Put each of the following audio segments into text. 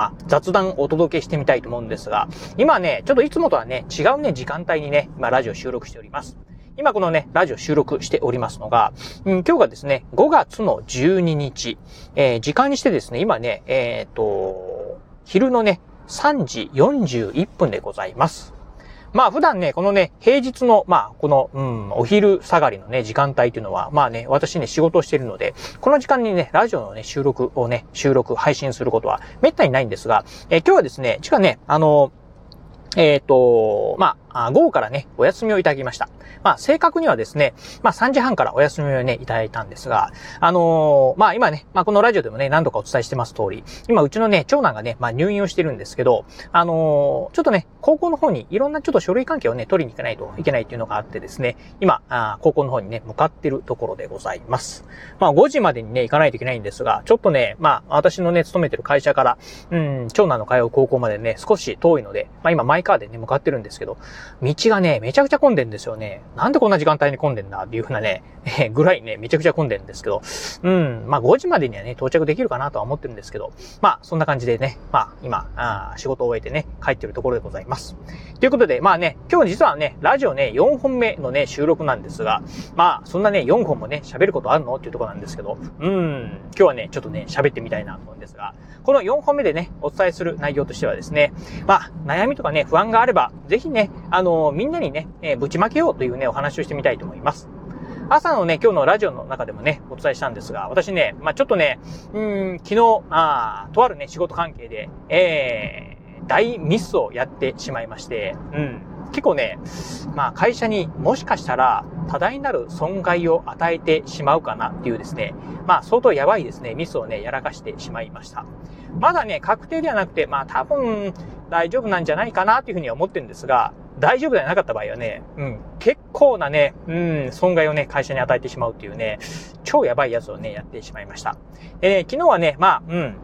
まあ、雑談をお届けしてみたいと思うんですが、今ね、ちょっといつもとはね、違うね、時間帯にね、今ラジオ収録しております。今このね、ラジオ収録しておりますのが、うん、今日がですね、5月の12日、えー、時間にしてですね、今ね、えっ、ー、と、昼のね、3時41分でございます。まあ普段ね、このね、平日の、まあこの、うん、お昼下がりのね、時間帯というのは、まあね、私ね、仕事をしているので、この時間にね、ラジオのね、収録をね、収録、配信することは滅多にないんですが、えー、今日はですね、ちかね、あの、えっ、ー、と、まあ、午後からね、お休みをいただきました。まあ、正確にはですね、まあ、3時半からお休みをね、いただいたんですが、あのー、まあ、今ね、まあ、このラジオでもね、何度かお伝えしてます通り、今、うちのね、長男がね、まあ、入院をしてるんですけど、あのー、ちょっとね、高校の方にいろんなちょっと書類関係をね、取りに行かないといけないっていうのがあってですね、今、あ高校の方にね、向かってるところでございます。まあ、5時までにね、行かないといけないんですが、ちょっとね、まあ、私のね、勤めてる会社から、うん、長男の通う高校までね、少し遠いので、まあ、今、マイカーでね、向かってるんですけど、道がね、めちゃくちゃ混んでんですよね。なんでこんな時間帯に混んでんだっていうふうなね、えぐらいね、めちゃくちゃ混んでんですけど、うん、まあ5時までにはね、到着できるかなとは思ってるんですけど、まあそんな感じでね、まあ今、あ仕事を終えてね、帰ってるところでございます。ということで、まあね、今日実はね、ラジオね、4本目のね、収録なんですが、まあそんなね、4本もね、喋ることあるのっていうところなんですけど、うん、今日はね、ちょっとね、喋ってみたいなと思うんですが、この4本目でね、お伝えする内容としてはですね、まあ悩みとかね、不安があれば、ぜひね、あのみんなにね、えー、ぶちまけようというね、お話をしてみたいと思います。朝のね、今日のラジオの中でもね、お伝えしたんですが、私ね、まあ、ちょっとね、うん、昨日、あとあるね、仕事関係で、えー、大ミスをやってしまいまして、うん、結構ね、まあ会社にもしかしたら多大なる損害を与えてしまうかなっていうですね、まあ相当やばいですね、ミスをね、やらかしてしまいました。まだね、確定ではなくて、まあ多分大丈夫なんじゃないかなっていうふうには思ってるんですが、大丈夫ではなかった場合はね、うん、結構なね、うん、損害をね、会社に与えてしまうっていうね、超やばいやつをね、やってしまいました。でね、昨日はね、まあ、うん、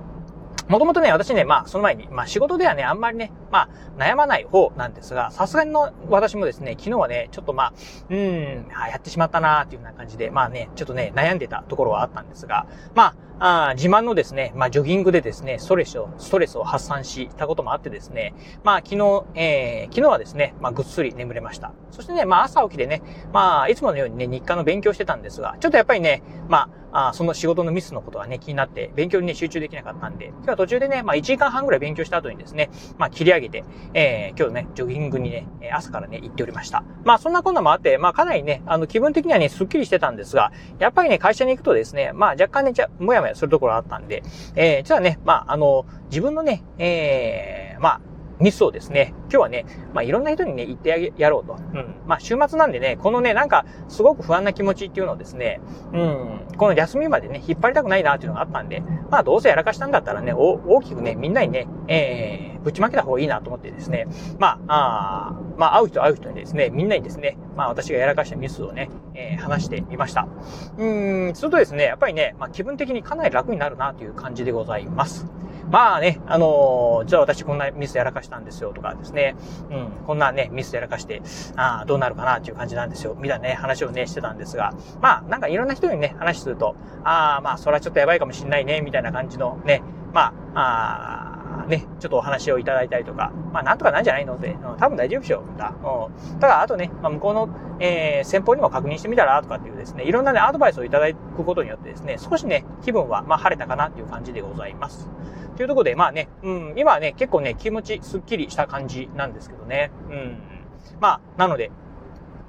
もともとね、私ね、まあ、その前に、まあ、仕事ではね、あんまりね、まあ、悩まない方なんですが、さすがの、私もですね、昨日はね、ちょっとまあ、うん、やってしまったなーっていうような感じで、まあね、ちょっとね、悩んでたところはあったんですが、まあ、あ自慢のですね、まあ、ジョギングでですね、ストレスを、ストレスを発散したこともあってですね、まあ、昨日、えー、昨日はですね、まあ、ぐっすり眠れました。そしてね、まあ、朝起きてね、まあ、いつものようにね、日課の勉強してたんですが、ちょっとやっぱりね、まあ、あその仕事のミスのことがね、気になって、勉強にね、集中できなかったんで、今日は途中でね、まあ、1時間半ぐらい勉強した後にですね、まあ、切り上げて、えー、今日ね、ジョギングにね、朝からね、行っておりました。まあ、そんなこんなもあって、まあ、かなりね、あの、気分的にはね、スッキリしてたんですが、やっぱりね、会社に行くとですね、まあ、若干ね、じゃ、もやもやするところあったんで、えー、じゃあね、まあ、あの、自分のね、えー、まあ、ミスをですね、今日はね、まあ、いろんな人にね、言って、やろうと。うん。まあ、週末なんでね、このね、なんか、すごく不安な気持ちっていうのをですね、うん、この休みまでね、引っ張りたくないなっていうのがあったんで、まあ、どうせやらかしたんだったらね、大きくね、みんなにね、えー、ぶちまけた方がいいなと思ってですね、まあ、あまあ、会う人会う人にですね、みんなにですね、まあ、私がやらかしたミスをね、えー、話してみました。うん、するとですね、やっぱりね、まあ、気分的にかなり楽になるなという感じでございます。まあね、あのー、じゃあ私こんなミスやらかしたんですよとかですね、うん、こんなね、ミスやらかして、ああ、どうなるかなっていう感じなんですよ、みたいなね、話をね、してたんですが、まあ、なんかいろんな人にね、話すると、ああ、まあ、それはちょっとやばいかもしんないね、みたいな感じのね、まあ、あね、ちょっとお話をいただいたりとか、まあなんとかなんじゃないので、うん、多分大丈夫でしょう。だ。うん。ただ、あとね、まあ、向こうの、えー、先方にも確認してみたらとかっていうですね、いろんなね、アドバイスをいただくことによってですね、少しね、気分は、まあ晴れたかなっていう感じでございます。というところで、まあね、うん、今はね、結構ね、気持ちすっきりした感じなんですけどね。うん。まあ、なので、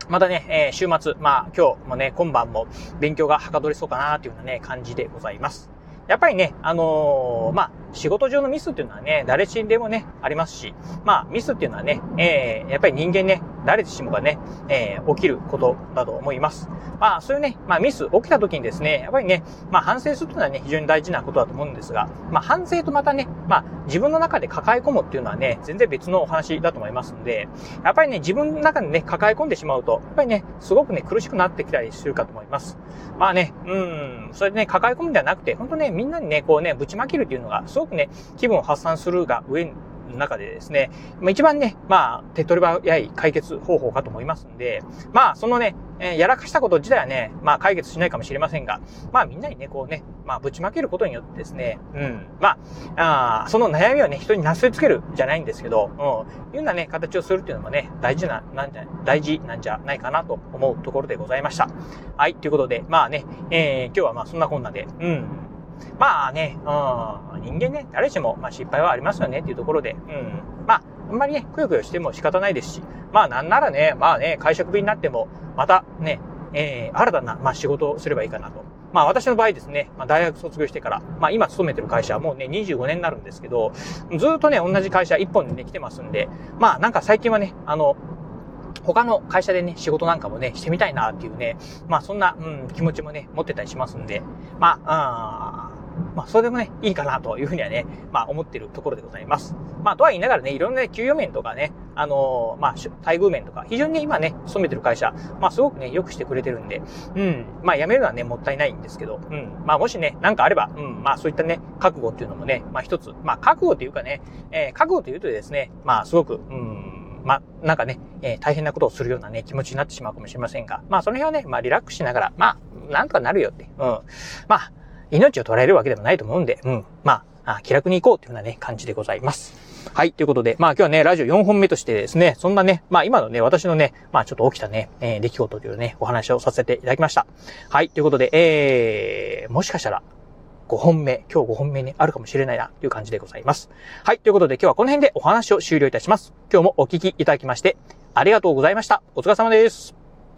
またね、えー、週末、まあ今日もね、今晩も勉強がはかどりそうかなというようなね、感じでございます。やっぱりね、あのー、まあ、仕事上のミスっていうのはね、誰しでもね、ありますし、まあ、ミスっていうのはね、えー、やっぱり人間ね、誰しもがね、えー、起きることだと思います。まあ、そういうね、まあ、ミス起きた時にですね、やっぱりね、まあ、反省するというのはね、非常に大事なことだと思うんですが、まあ、反省とまたね、まあ、自分の中で抱え込むっていうのはね、全然別のお話だと思いますんで、やっぱりね、自分の中でね、抱え込んでしまうと、やっぱりね、すごくね、苦しくなってきたりするかと思います。まあね、うん、それでね、抱え込むんではなくて、本当ね、みんなにね、こうね、ぶちまけるっていうのが、すごくね、気分を発散するが上の中でですね、まあ、一番ね、まあ、手っ取り早い解決方法かと思いますんで、まあ、そのね、えー、やらかしたこと自体はね、まあ、解決しないかもしれませんが、まあ、みんなにね、こうね、まあ、ぶちまけることによってですね、うん、まあ、あその悩みをね、人になすりつけるじゃないんですけど、うん、いうようなね、形をするっていうのもね、大事な、なんじゃ、大事なんじゃないかなと思うところでございました。はい、ということで、まあね、えー、今日はまあ、そんなこんなで、うん、まあね、うん、人間ね、誰しも、まあ、失敗はありますよねっていうところで、うん、まあ、あんまりね、くよくよしても仕方ないですし、まあなんならね、まあね、会食日になっても、またね、えー、新たな、まあ仕事をすればいいかなと。まあ私の場合ですね、まあ大学卒業してから、まあ今勤めてる会社はもうね、25年になるんですけど、ずっとね、同じ会社1本でね、来てますんで、まあなんか最近はね、あの、他の会社でね、仕事なんかもね、してみたいなっていうね、まあそんな、うん、気持ちもね、持ってたりしますんで、まあ、あまあ、それでもね、いいかなというふうにはね、まあ、思っているところでございます。まあ、とは言いながらね、いろんな、ね、給与面とかね、あのー、まあ、待遇面とか、非常にね、今ね、勤めてる会社、まあ、すごくね、良くしてくれてるんで、うん、まあ、辞めるのはね、もったいないんですけど、うん、まあ、もしね、なんかあれば、うん、まあ、そういったね、覚悟っていうのもね、まあ、一つ、まあ、覚悟というかね、えー、覚悟というとですね、まあ、すごく、うん、まあ、なんかね、えー、大変なことをするようなね、気持ちになってしまうかもしれませんが、まあ、その辺はね、まあ、リラックスしながら、まあ、なんとかなるよって、うん。まあ、命を捉えるわけでもないと思うんで、うん。まあ、気楽に行こうというようなね、感じでございます。はい。ということで、まあ今日はね、ラジオ4本目としてですね、そんなね、まあ今のね、私のね、まあちょっと起きたね、えー、出来事というね、お話をさせていただきました。はい。ということで、えー、もしかしたら、5本目、今日5本目にあるかもしれないな、という感じでございます。はい。ということで、今日はこの辺でお話を終了いたします。今日もお聞きいただきまして、ありがとうございました。お疲れ様です。